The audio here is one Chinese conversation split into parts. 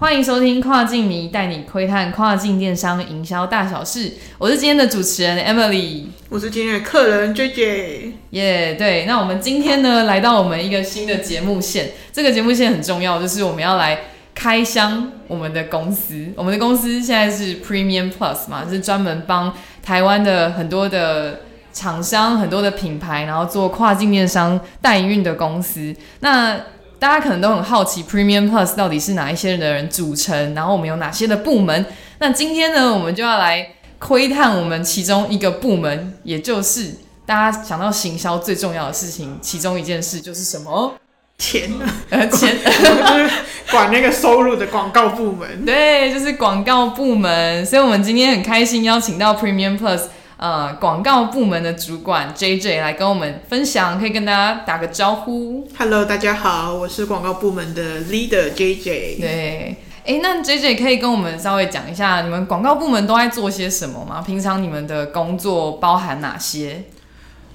欢迎收听跨境迷带你窥探跨境电商营销大小事，我是今天的主持人 Emily，我是今天的客人 JJ。耶，对，那我们今天呢来到我们一个新的节目线，这个节目线很重要，就是我们要来开箱我们的公司。我们的公司现在是 Premium Plus 嘛，是专门帮台湾的很多的厂商、很多的品牌，然后做跨境电商代营运的公司。那大家可能都很好奇，Premium Plus 到底是哪一些人的人组成，然后我们有哪些的部门？那今天呢，我们就要来窥探我们其中一个部门，也就是大家想到行销最重要的事情，其中一件事就是什么？钱，呃，钱，就是管那个收入的广告部门。对，就是广告部门。所以，我们今天很开心邀请到 Premium Plus。呃，广告部门的主管 J J 来跟我们分享，可以跟大家打个招呼。Hello，大家好，我是广告部门的 Leader J J。对，哎，那 J J 可以跟我们稍微讲一下，你们广告部门都在做些什么吗？平常你们的工作包含哪些？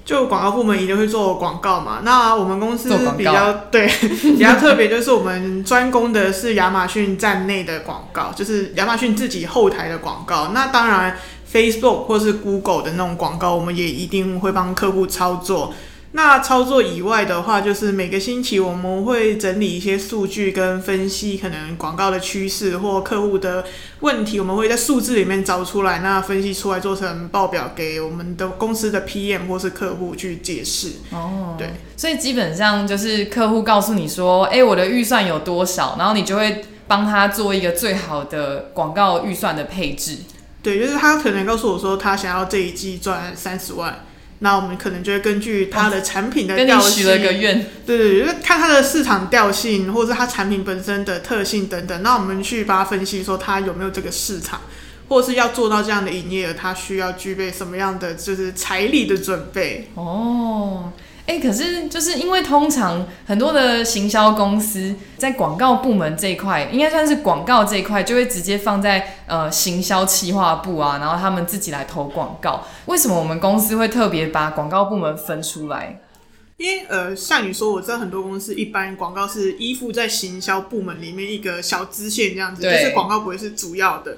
就广告部门一定会做广告嘛。那我们公司比较对 比较特别，就是我们专攻的是亚马逊站内的广告，就是亚马逊自己后台的广告。那当然。Facebook 或是 Google 的那种广告，我们也一定会帮客户操作。那操作以外的话，就是每个星期我们会整理一些数据跟分析，可能广告的趋势或客户的问题，我们会在数字里面找出来，那分析出来做成报表给我们的公司的 PM 或是客户去解释。哦，对，所以基本上就是客户告诉你说，哎，我的预算有多少，然后你就会帮他做一个最好的广告预算的配置。对，就是他可能告诉我说，他想要这一季赚三十万，那我们可能就会根据他的产品的调性，了个愿，对对，就是看他的市场调性，或者是他产品本身的特性等等，那我们去帮他分析说他有没有这个市场，或者是要做到这样的营业额，他需要具备什么样的就是财力的准备。哦。哎，可是就是因为通常很多的行销公司在广告部门这一块，应该算是广告这一块，就会直接放在呃行销企划部啊，然后他们自己来投广告。为什么我们公司会特别把广告部门分出来？因为呃，像你说，我知道很多公司一般广告是依附在行销部门里面一个小支线这样子，就是广告不会是主要的。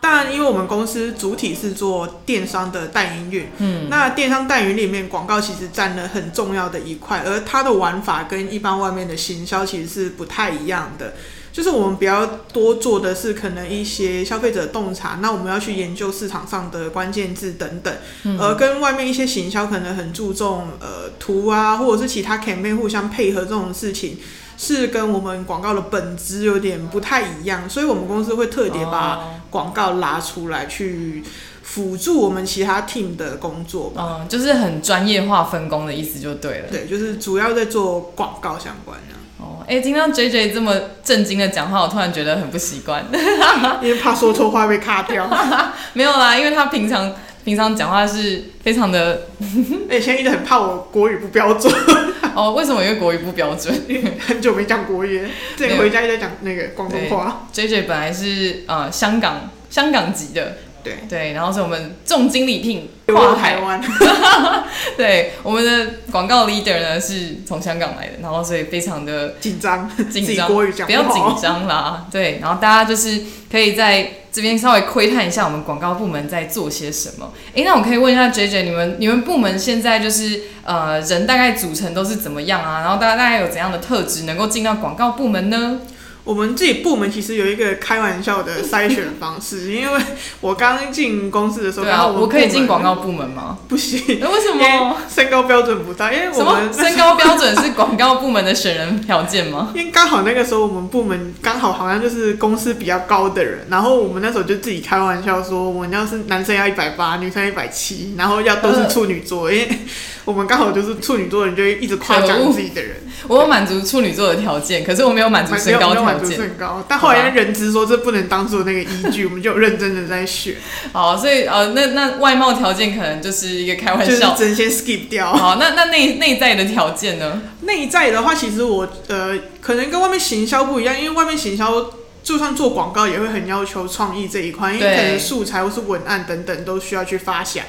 但因为我们公司主体是做电商的代营运，嗯，那电商代营里面广告其实占了很重要的一块，而它的玩法跟一般外面的行销其实是不太一样的。就是我们比较多做的是可能一些消费者洞察，那我们要去研究市场上的关键字等等，而跟外面一些行销可能很注重呃图啊，或者是其他 campaign 互相配合这种事情。是跟我们广告的本质有点不太一样，所以我们公司会特别把广告拉出来，去辅助我们其他 team 的工作。嗯，就是很专业化分工的意思就对了。对，就是主要在做广告相关的。哦，哎，听到 J J 这么震惊的讲话，我突然觉得很不习惯，因为怕说错话被卡掉。没有啦，因为他平常。平常讲话是非常的，哎，现在一直很怕我国语不标准。哦，为什么？因为国语不标准，因为很久没讲国语，自己回家一直在讲那个广东话。J J 本来是呃香港香港籍的，对对，然后是我们重金礼聘跨台湾。对，我们的广告 leader 呢是从香港来的，然后所以非常的紧张，紧张，不要紧张啦。对，然后大家就是可以在。这边稍微窥探一下我们广告部门在做些什么。哎，那我可以问一下 J J，你们你们部门现在就是呃人大概组成都是怎么样啊？然后大家大概有怎样的特质能够进到广告部门呢？我们自己部门其实有一个开玩笑的筛选方式，因为我刚进公司的时候，然后我可以进广告部门吗？不行，那为什么？身高标准不到，因为我们身高标准是广告部门的选人条件吗？因为刚好那个时候我们部门刚好好像就是公司比较高的人，然后我们那时候就自己开玩笑说，我们要是男生要一百八，女生一百七，然后要都是处女座，因为我们刚好就是处女座人，就会一直夸奖自己的人。我有满足处女座的条件，可是我没有满足身高条件。身高，但后来人资说这不能当做那个依据，我们就认真的在选。好，所以呃，那那外貌条件可能就是一个开玩笑，真先 skip 掉。好，那那内内在的条件呢？内在的话，其实我呃，可能跟外面行销不一样，因为外面行销就算做广告也会很要求创意这一块，因为可能素材或是文案等等都需要去发想。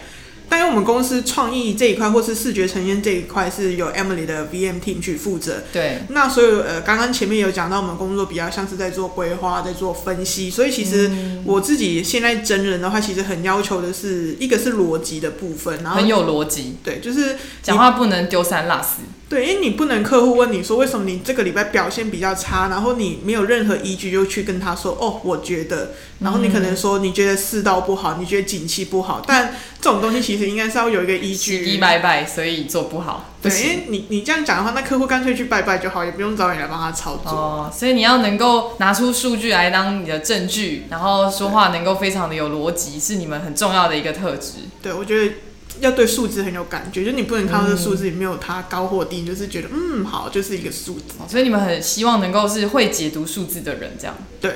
但因为我们公司创意这一块或是视觉呈现这一块是由 Emily 的 VM team 去负责。对，那所以呃，刚刚前面有讲到，我们工作比较像是在做规划，在做分析。所以其实我自己现在真人的话，其实很要求的是一个是逻辑的部分，然后很有逻辑，对，就是讲话不能丢三落四。对，因为你不能客户问你说为什么你这个礼拜表现比较差，然后你没有任何依据就去跟他说哦，我觉得，然后你可能说你觉得世道不好，你觉得景气不好，但这种东西其实应该是要有一个依据。一拜拜，所以做不好。对，因为你你这样讲的话，那客户干脆去拜拜就好，也不用找你来帮他操作。哦，所以你要能够拿出数据来当你的证据，然后说话能够非常的有逻辑，是你们很重要的一个特质。对，我觉得。要对数字很有感觉，就你不能看到这数字里没有它高或低，就是觉得嗯好，就是一个数字。所以你们很希望能够是会解读数字的人，这样对。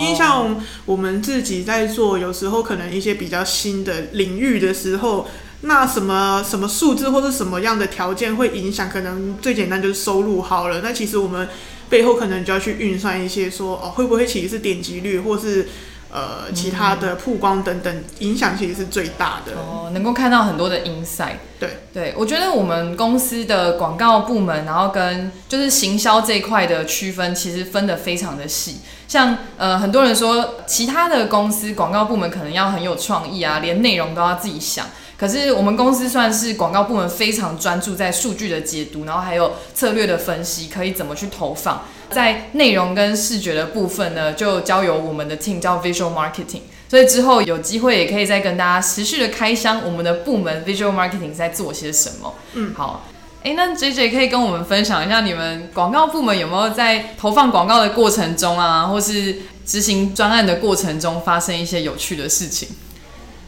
因为像我们自己在做，有时候可能一些比较新的领域的时候，那什么什么数字或者什么样的条件会影响？可能最简单就是收入好了，那其实我们背后可能就要去运算一些说哦，会不会其实是点击率或是。呃，其他的曝光等等影响其实是最大的哦，能够看到很多的 insight。对对，我觉得我们公司的广告部门，然后跟就是行销这一块的区分，其实分得非常的细。像呃，很多人说其他的公司广告部门可能要很有创意啊，连内容都要自己想。可是我们公司算是广告部门非常专注在数据的解读，然后还有策略的分析，可以怎么去投放。在内容跟视觉的部分呢，就交由我们的 team 叫 visual marketing。所以之后有机会也可以再跟大家持续的开箱我们的部门 visual marketing 在做些什么。嗯，好，哎，那 J J 可以跟我们分享一下你们广告部门有没有在投放广告的过程中啊，或是执行专案的过程中发生一些有趣的事情？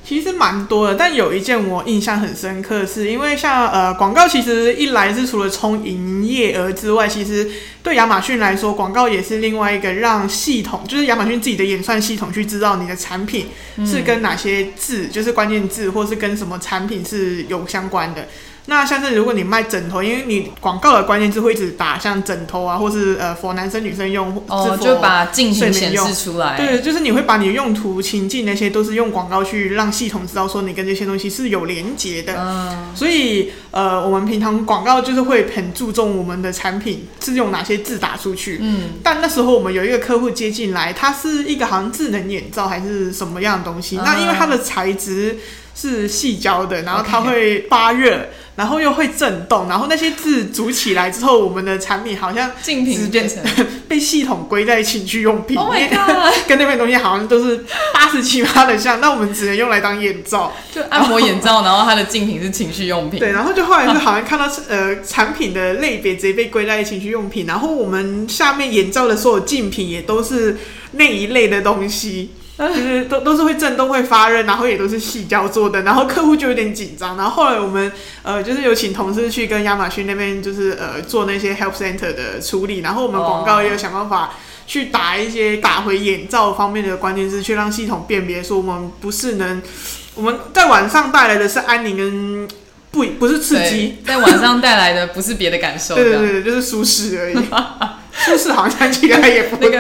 其实蛮多的，但有一件我印象很深刻，是因为像呃广告，其实一来是除了冲营业额之外，其实对亚马逊来说，广告也是另外一个让系统，就是亚马逊自己的演算系统去知道你的产品是跟哪些字，就是关键字，或是跟什么产品是有相关的。那像是如果你卖枕头，因为你广告的关键字会一直打像枕头啊，或是呃，for 男生女生用，哦，就把镜头显示出来。对，就是你会把你的用途情境那些都是用广告去让系统知道说你跟这些东西是有连接的。嗯。所以呃，我们平常广告就是会很注重我们的产品是用哪些字打出去。嗯。但那时候我们有一个客户接进来，它是一个好像智能眼罩还是什么样的东西，那因为它的材质是细胶的，然后它会发热。然后又会震动，然后那些字组起来之后，我们的产品好像竞品变成 被系统归在情趣用品。Oh my god！跟那边东西好像都是八十七八的像，那我们只能用来当眼罩，就按摩眼罩。然后它的竞品是情趣用品。对，然后就后来就好像看到呃产品的类别直接被归在情趣用品，然后我们下面眼罩的所有竞品也都是那一类的东西。就是都都是会震动、会发热，然后也都是细胶做的，然后客户就有点紧张。然后后来我们呃，就是有请同事去跟亚马逊那边，就是呃做那些 help center 的处理。然后我们广告也有想办法去打一些打回眼罩方面的关键字，去让系统辨别说我们不是能我们在晚上带来的是安宁跟不不是刺激，在晚上带来的不是别的感受，对对对，就是舒适而已。舒适好像起来也不对，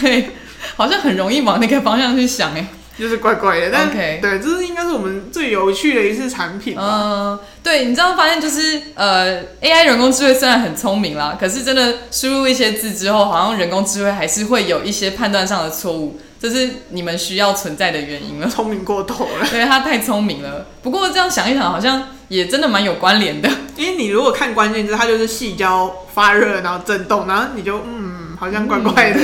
对。好像很容易往那个方向去想哎，就是怪怪的。但对，这是应该是我们最有趣的一次产品。嗯，对，你知道发现就是呃，AI 人工智慧虽然很聪明啦，可是真的输入一些字之后，好像人工智慧还是会有一些判断上的错误，这是你们需要存在的原因了。聪明过头了，对，它太聪明了。不过这样想一想，好像也真的蛮有关联的。因为你如果看关键字，它就是细胶发热，然后震动，然后你就嗯，好像怪怪的。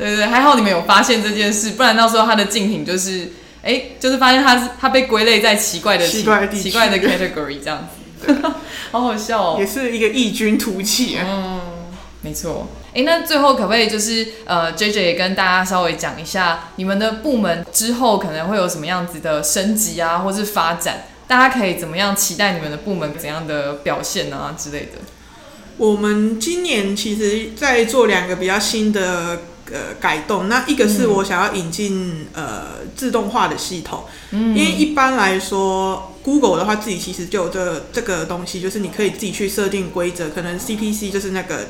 对对，还好你们有发现这件事，不然到时候他的竞品就是，哎，就是发现他是它被归类在奇怪的奇怪的奇怪的 category 这样子，好好笑哦，也是一个异军突起。嗯，没错。哎，那最后可不可以就是呃，J J 也跟大家稍微讲一下，你们的部门之后可能会有什么样子的升级啊，或是发展？大家可以怎么样期待你们的部门怎样的表现啊之类的？我们今年其实在做两个比较新的。呃，改动。那一个是我想要引进呃自动化的系统，因为一般来说，Google 的话自己其实就有这这个东西，就是你可以自己去设定规则，可能 CPC 就是那个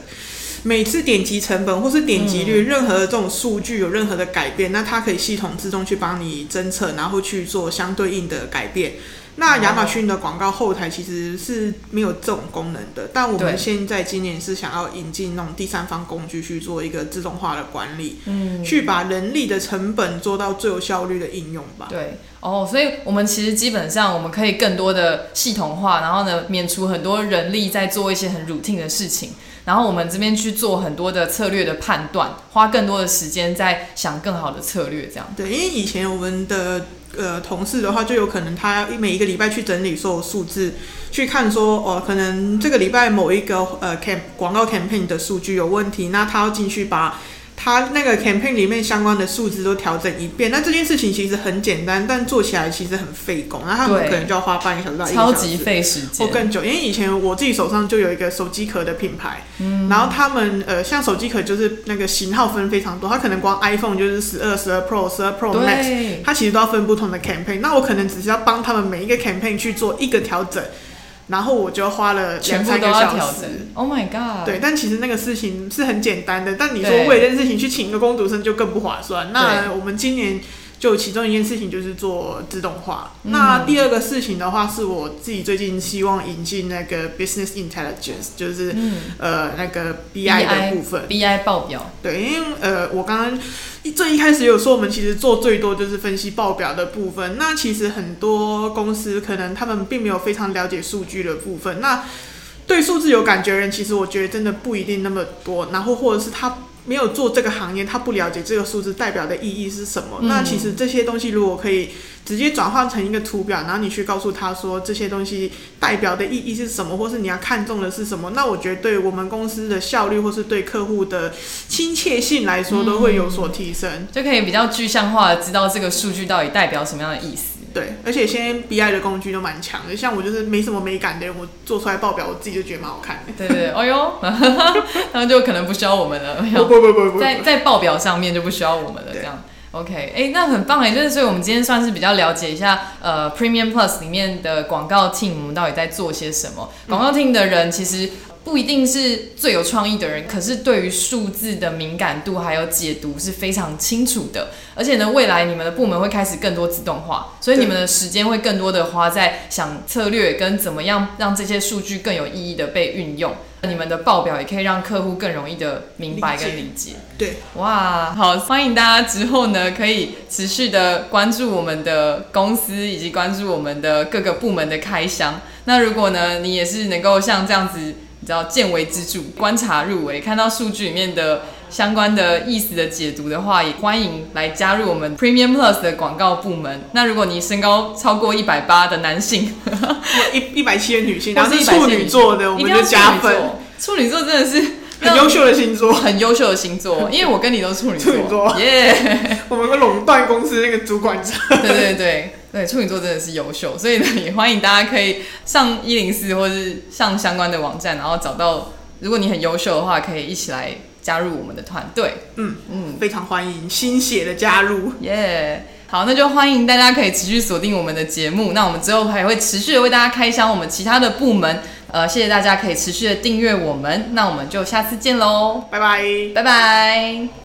每次点击成本或是点击率，任何的这种数据有任何的改变，那它可以系统自动去帮你侦测，然后去做相对应的改变。那亚马逊的广告后台其实是没有这种功能的，但我们现在今年是想要引进那种第三方工具去做一个自动化的管理，嗯，去把人力的成本做到最有效率的应用吧。对，哦，所以我们其实基本上我们可以更多的系统化，然后呢，免除很多人力在做一些很 routine 的事情，然后我们这边去做很多的策略的判断，花更多的时间在想更好的策略，这样。对，因为以前我们的呃同事的话，就有可能他每一个礼拜去整理所有数字，去看说哦，可能这个礼拜某一个呃 camp 广告 campaign 的数据有问题，那他要进去把。他那个 campaign 里面相关的数字都调整一遍，那这件事情其实很简单，但做起来其实很费工，那他们可能就要花半个小时到一小时级费时间。或，更久，因为以前我自己手上就有一个手机壳的品牌，然后他们呃，像手机壳就是那个型号分非常多，它可能光 iPhone 就是十二、十二 Pro、十二 Pro Max，它其实都要分不同的 campaign。那我可能只是要帮他们每一个 campaign 去做一个调整，然后我就花了两三个小时。Oh my god！对，但其实那个事情是很简单的，但你说为了这件事情去请一个工读生就更不划算。那我们今年就其中一件事情就是做自动化。嗯那第二个事情的话，是我自己最近希望引进那个 business intelligence，就是、嗯呃那个 BI 的部分。，BI 报表，对，因为呃，我刚刚一最一开始有说，我们其实做最多就是分析报表的部分。那其实很多公司可能他们并没有非常了解数据的部分。那对数字有感觉的人，其实我觉得真的不一定那么多。然后或者是他没有做这个行业，他不了解这个数字代表的意义是什么。嗯那其实这些东西如果可以直接转换成一个图表，然后你去告诉他说这些东西代表的意义是什么，或是你要看中的是什么，那我觉得对我们公司的效率或是对客户的亲切性来说都会有所提升。就可以比较具象化的知道这个数据到底代表什么样的意思。对，而且现在 BI 的工具都蛮强的，像我就是没什么美感的人，我做出来报表我自己就觉得蛮好看的。对对对，哦哟，他们就可能不需要我们了，不不不不不，在在报表上面就不需要我们了，对这样。OK，哎、那很棒哎，就是所以我们今天算是比较了解一下，呃，Premium Plus 里面的广告 team 我们到底在做些什么。广告 team 的人其实不一定是最有创意的人，可是对于数字的敏感度还有解读是非常清楚的。而且呢，未来你们的部门会开始更多自动化，所以你们的时间会更多的花在想策略跟怎么样让这些数据更有意义的被运用。你们的报表也可以让客户更容易的明白跟理解。对，哇，好，欢迎大家之后呢，可以持续的关注我们的公司，以及关注我们的各个部门的开箱。那如果呢，你也是能够像这样子，你知道见微知著，观察入微，看到数据里面的相关的意思的解读的话，也欢迎来加入我们 Premium Plus 的广告部门。那如果你身高超过一百八的男性，一一百七的女性，然后是170处女座的，我们就加分。处女座。真的是很优秀的星座，很优秀的星座，因为我跟你都是处女处女座耶。我们会垄断公司那个主管者。对对对对，处女座真的是优秀，所以呢，也欢迎大家可以上一零四或是上相关的网站，然后找到，如果你很优秀的话，可以一起来加入我们的团队。嗯嗯，非常欢迎新血的加入。耶、好，那就欢迎大家可以持续锁定我们的节目。那我们之后还会持续的为大家开箱我们其他的部门。呃，谢谢大家可以持续的订阅我们。那我们就下次见喽，拜拜。拜拜。